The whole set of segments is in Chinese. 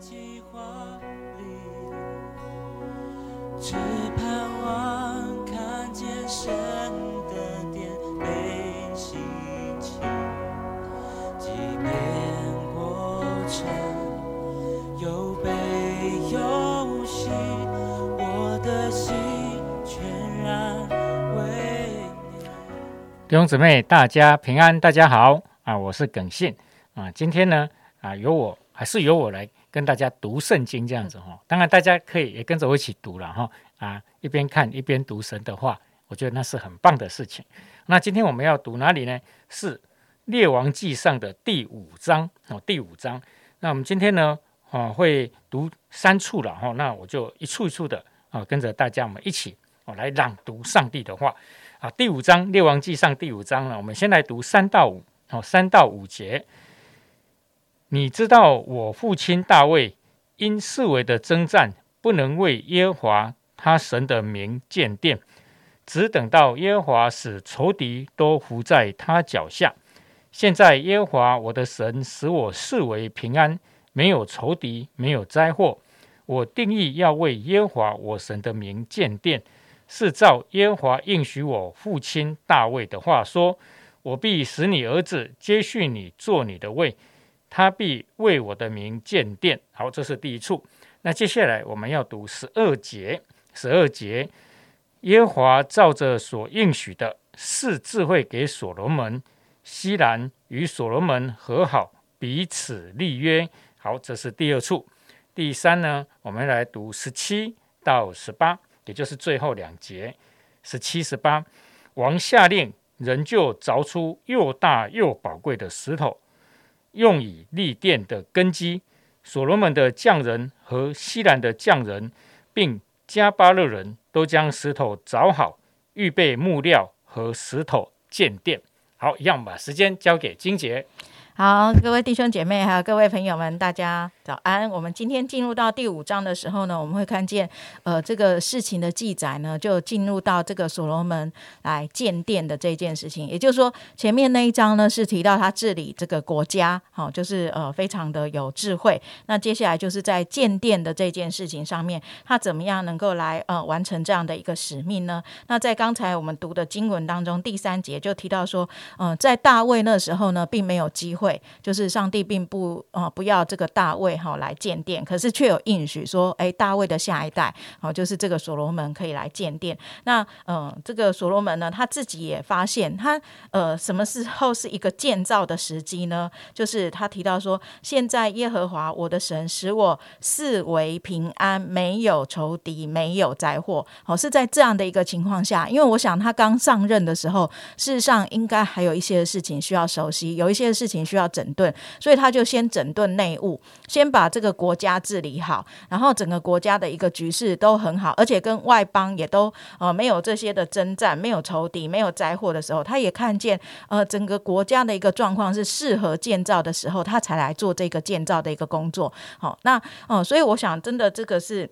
计划里，只盼望看见神的殿被兴起，即便过程有悲有喜，我的心全然为你。弟兄姊妹，大家平安，大家好啊！我是耿信啊。今天呢啊，由我还是由我来跟大家读圣经这样子哈。当然，大家可以也跟着我一起读了哈啊，一边看一边读神的话，我觉得那是很棒的事情。那今天我们要读哪里呢？是列王记上的第五章哦，第五章。那我们今天呢啊会读三处了哈，那我就一处一处的啊跟着大家我们一起哦来朗读上帝的话。啊，第五章《列王记上》第五章呢，我们先来读三到五，哦，三到五节。你知道我父亲大卫因四围的征战，不能为耶和华他神的名建殿，只等到耶和华使仇敌都伏在他脚下。现在耶和华我的神使我视为平安，没有仇敌，没有灾祸。我定义要为耶和华我神的名建殿。是照耶和华应许我父亲大卫的话说：“我必使你儿子接续你做你的位，他必为我的名建殿。”好，这是第一处。那接下来我们要读十二节。十二节，耶和华照着所应许的，赐智慧给所罗门。西兰与所罗门和好，彼此立约。好，这是第二处。第三呢，我们来读十七到十八。也就是最后两节，十七十八，王下令，人就凿出又大又宝贵的石头，用以立殿的根基。所罗门的匠人和西兰的匠人，并加巴勒人都将石头凿好，预备木料和石头建殿。好，一样把时间交给金杰。好，各位弟兄姐妹，还有各位朋友们，大家早安。我们今天进入到第五章的时候呢，我们会看见，呃，这个事情的记载呢，就进入到这个所罗门来建殿的这件事情。也就是说，前面那一章呢是提到他治理这个国家，好，就是呃非常的有智慧。那接下来就是在建殿的这件事情上面，他怎么样能够来呃完成这样的一个使命呢？那在刚才我们读的经文当中，第三节就提到说，嗯，在大卫那时候呢，并没有机会。会就是上帝并不呃不要这个大卫哈来建殿，可是却有应许说，哎，大卫的下一代哦，就是这个所罗门可以来建殿。那嗯，这个所罗门呢，他自己也发现，他呃什么时候是一个建造的时机呢？就是他提到说，现在耶和华我的神使我四围平安，没有仇敌，没有灾祸。哦，是在这样的一个情况下，因为我想他刚上任的时候，事实上应该还有一些事情需要熟悉，有一些事情需要整顿，所以他就先整顿内务，先先把这个国家治理好，然后整个国家的一个局势都很好，而且跟外邦也都呃没有这些的征战，没有仇敌，没有灾祸的时候，他也看见呃整个国家的一个状况是适合建造的时候，他才来做这个建造的一个工作。好，那哦，所以我想真的这个是。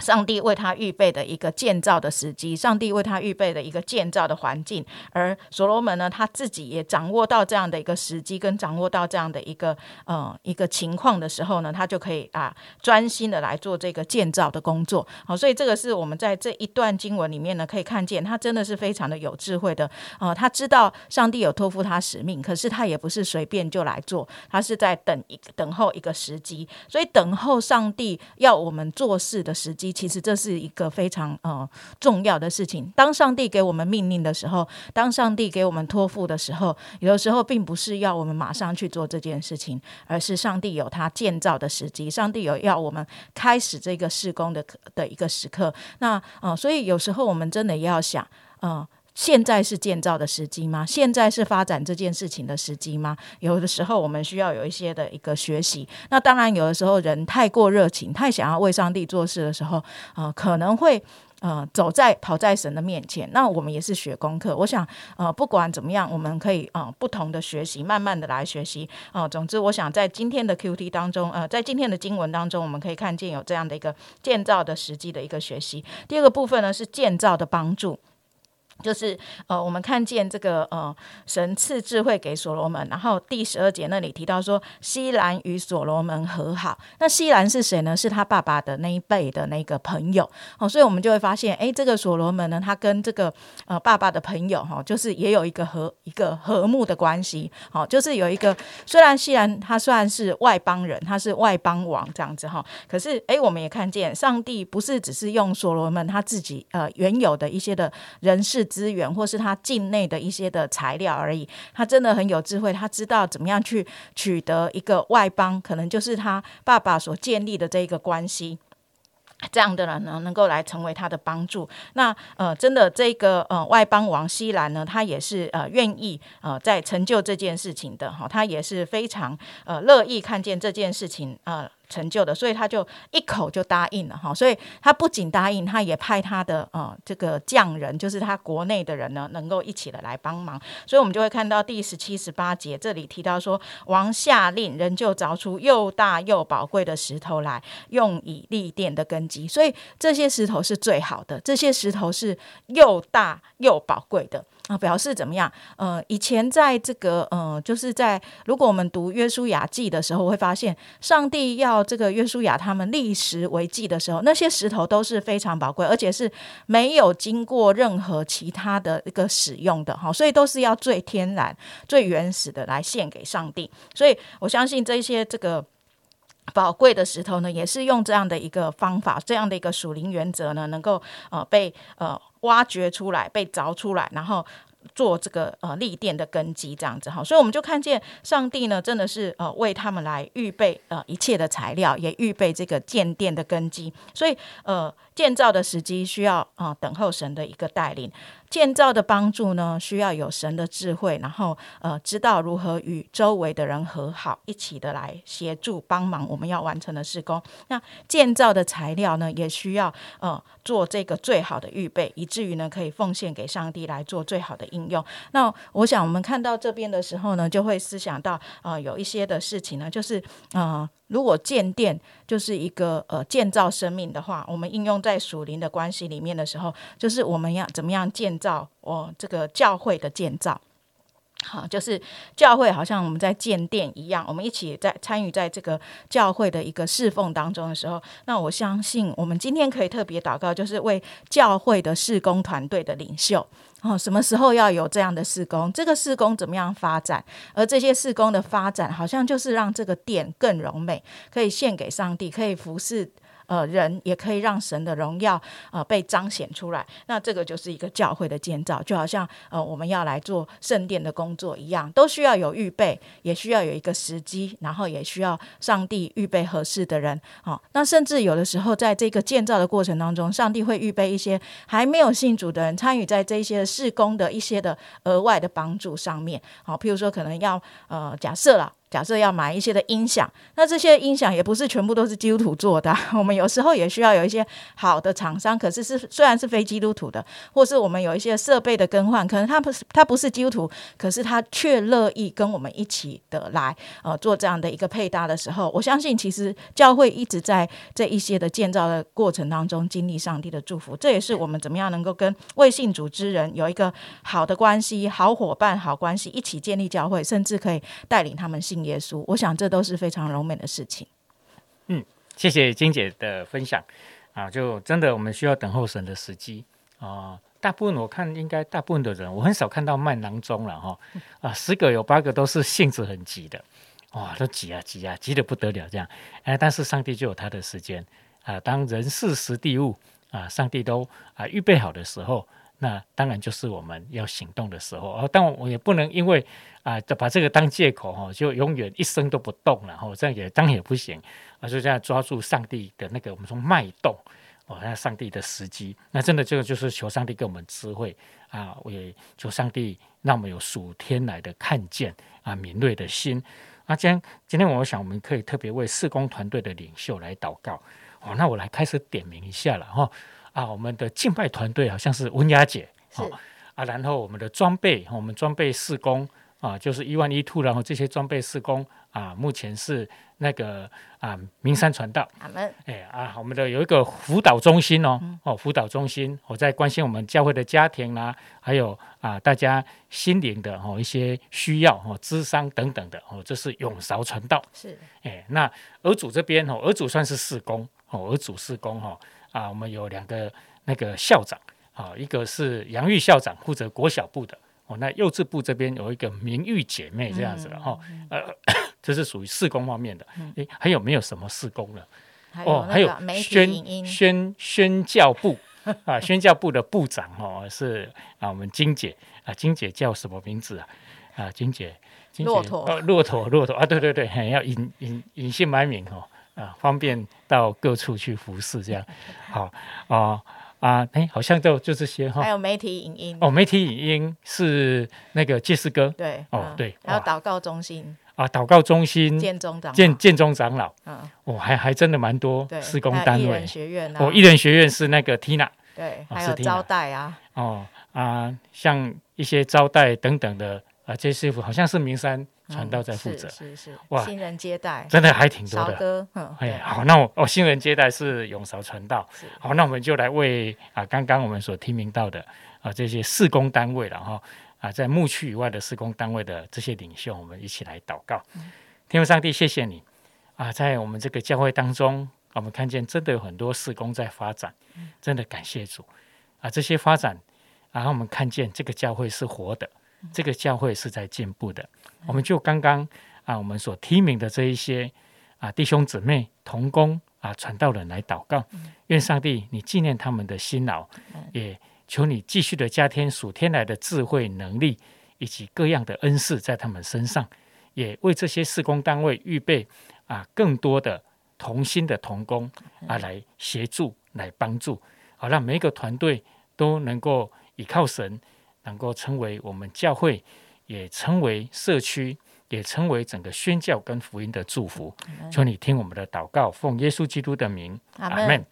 上帝为他预备的一个建造的时机，上帝为他预备的一个建造的环境，而所罗门呢，他自己也掌握到这样的一个时机，跟掌握到这样的一个呃一个情况的时候呢，他就可以啊专心的来做这个建造的工作。好，所以这个是我们在这一段经文里面呢，可以看见他真的是非常的有智慧的呃，他知道上帝有托付他使命，可是他也不是随便就来做，他是在等一等候一个时机，所以等候上帝要我们做事的时机。其实这是一个非常呃重要的事情。当上帝给我们命令的时候，当上帝给我们托付的时候，有的时候并不是要我们马上去做这件事情，而是上帝有他建造的时机，上帝有要我们开始这个施工的的一个时刻。那呃，所以有时候我们真的要想，嗯。现在是建造的时机吗？现在是发展这件事情的时机吗？有的时候我们需要有一些的一个学习。那当然，有的时候人太过热情，太想要为上帝做事的时候，呃，可能会呃走在跑在神的面前。那我们也是学功课。我想，呃，不管怎么样，我们可以呃不同的学习，慢慢的来学习。呃，总之，我想在今天的 Q T 当中，呃，在今天的经文当中，我们可以看见有这样的一个建造的实际的一个学习。第二个部分呢，是建造的帮助。就是呃，我们看见这个呃，神赐智慧给所罗门，然后第十二节那里提到说，西兰与所罗门和好。那西兰是谁呢？是他爸爸的那一辈的那个朋友哦，所以我们就会发现，哎，这个所罗门呢，他跟这个呃爸爸的朋友哈，就是也有一个和一个和睦的关系。好，就是有一个虽然西兰他虽然是外邦人，他是外邦王这样子哈，可是哎，我们也看见上帝不是只是用所罗门他自己呃原有的一些的人事。资源或是他境内的一些的材料而已，他真的很有智慧，他知道怎么样去取得一个外邦，可能就是他爸爸所建立的这一个关系，这样的人呢，能够来成为他的帮助。那呃，真的这个呃外邦王西兰呢，他也是呃愿意呃在成就这件事情的哈，他也是非常呃乐意看见这件事情呃。成就的，所以他就一口就答应了哈。所以他不仅答应，他也派他的呃这个匠人，就是他国内的人呢，能够一起的来帮忙。所以我们就会看到第十七、十八节这里提到说，王下令人就凿出又大又宝贵的石头来，用以立殿的根基。所以这些石头是最好的，这些石头是又大又宝贵的。啊，表示怎么样？呃，以前在这个呃，就是在如果我们读约书亚记的时候，会发现上帝要这个约书亚他们立石为记的时候，那些石头都是非常宝贵，而且是没有经过任何其他的一个使用的哈，所以都是要最天然、最原始的来献给上帝。所以我相信这些这个宝贵的石头呢，也是用这样的一个方法，这样的一个属灵原则呢，能够呃被呃。挖掘出来，被凿出来，然后做这个呃立殿的根基，这样子哈，所以我们就看见上帝呢，真的是呃为他们来预备呃一切的材料，也预备这个建殿的根基，所以呃建造的时机需要啊等候神的一个带领。建造的帮助呢，需要有神的智慧，然后呃，知道如何与周围的人和好，一起的来协助帮忙我们要完成的施工。那建造的材料呢，也需要呃做这个最好的预备，以至于呢可以奉献给上帝来做最好的应用。那我想我们看到这边的时候呢，就会思想到啊有一些的事情呢，就是啊。如果建殿就是一个呃建造生命的话，我们应用在属灵的关系里面的时候，就是我们要怎么样建造我这个教会的建造。好，就是教会好像我们在建殿一样，我们一起在参与在这个教会的一个侍奉当中的时候，那我相信我们今天可以特别祷告，就是为教会的事工团队的领袖。哦，什么时候要有这样的事工？这个事工怎么样发展？而这些事工的发展，好像就是让这个殿更柔美，可以献给上帝，可以服侍。呃，人也可以让神的荣耀呃被彰显出来。那这个就是一个教会的建造，就好像呃我们要来做圣殿的工作一样，都需要有预备，也需要有一个时机，然后也需要上帝预备合适的人。好，那甚至有的时候在这个建造的过程当中，上帝会预备一些还没有信主的人参与在这些事工的一些的额外的帮助上面。好，譬如说可能要呃假设了。假设要买一些的音响，那这些音响也不是全部都是基督徒做的。我们有时候也需要有一些好的厂商，可是是虽然是非基督徒的，或是我们有一些设备的更换，可能他不是他不是基督徒，可是他却乐意跟我们一起的来呃做这样的一个配搭的时候，我相信其实教会一直在这一些的建造的过程当中经历上帝的祝福，这也是我们怎么样能够跟未信主之人有一个好的关系、好伙伴、好关系，一起建立教会，甚至可以带领他们信。耶稣，我想这都是非常柔美的事情。嗯，谢谢金姐的分享啊，就真的我们需要等候神的时机啊。大部分我看应该大部分的人，我很少看到卖囊中了哈啊，十个有八个都是性子很急的，哇，都急啊急啊，急得不得了这样。哎，但是上帝就有他的时间啊，当人事时地物啊，上帝都啊预备好的时候。那当然就是我们要行动的时候哦，但我也不能因为啊，把这个当借口哈，就永远一生都不动了哈，这样也当然也不行啊，就这样抓住上帝的那个我们说脉动哦，那上帝的时机，那真的这个就是求上帝给我们智慧啊，我也求上帝让我们有属天来的看见啊，敏锐的心啊。今天今天我想我们可以特别为施工团队的领袖来祷告哦，那我来开始点名一下了哈。啊，我们的敬拜团队好像是温雅姐，是。啊，然后我们的装备，我们装备施工啊，就是一万一 two，然后这些装备施工啊，目前是那个啊名山传道，哎啊，我们的有一个辅导中心哦，哦辅导中心，我在关心我们教会的家庭啦、还有啊大家心灵的哦一些需要哦，智商等等的哦，这是永韶传道。是。哎，那儿主这边哦，儿主算是事工哦，儿主事工哈啊，我们有两个那个校长啊，一个是杨玉校长负责国小部的哦，那幼稚部这边有一个明玉姐妹这样子的哈、呃，这是属于事工方面的。诶，还有没有什么事工呢？哦，有还有宣，宣宣教部啊，宣教部的部长哦是啊，我们金姐啊，金姐叫什么名字啊？啊，金姐，金姐骆驼哦，骆驼，骆驼啊，对对对，嘿要隐隐隐姓埋名哦，啊，方便到各处去服侍这样。好啊啊，哎，好像就就这些哈、还有媒体影音，哦，媒体影音是那个介师哥对，嗯哦对还有哇。祷告中心、啊，祷告中心建中长老。建建中长老，嗯，哦，还还真的蛮多，施工单位。学院啊，哦，艺人学院是那个 Tina 对，还有招待啊，哦啊，像一些招待等等的啊，这些好像是名山传道在负责，嗯是是是。哇新人接待，真的还挺多的。嗯，对。哎，好，那我哦，新人接待是永韶传道。好，那我们就来为啊，刚刚我们所提名到的啊这些施工单位了哈啊，在牧区以外的施工单位的这些领袖，我们一起来祷告。天父上帝，谢谢你啊，在我们这个教会当中，我们看见真的有很多施工在发展，真的感谢主。啊，这些发展，然后我们看见这个教会是活的，这个教会是在进步的。我们就刚刚啊，我们所提名的这一些啊弟兄姊妹同工啊传道人来祷告，愿上帝你纪念他们的辛劳，也求你继续的加添属天来的智慧能力以及各样的恩赐在他们身上，也为这些施工单位预备啊更多的同心的同工啊来协助来帮助，好让每一个团队都能够依靠神，能够成为我们教会。也成为社区，也成为整个宣教跟福音的祝福。求你听我们的祷告，奉耶稣基督的名，阿门。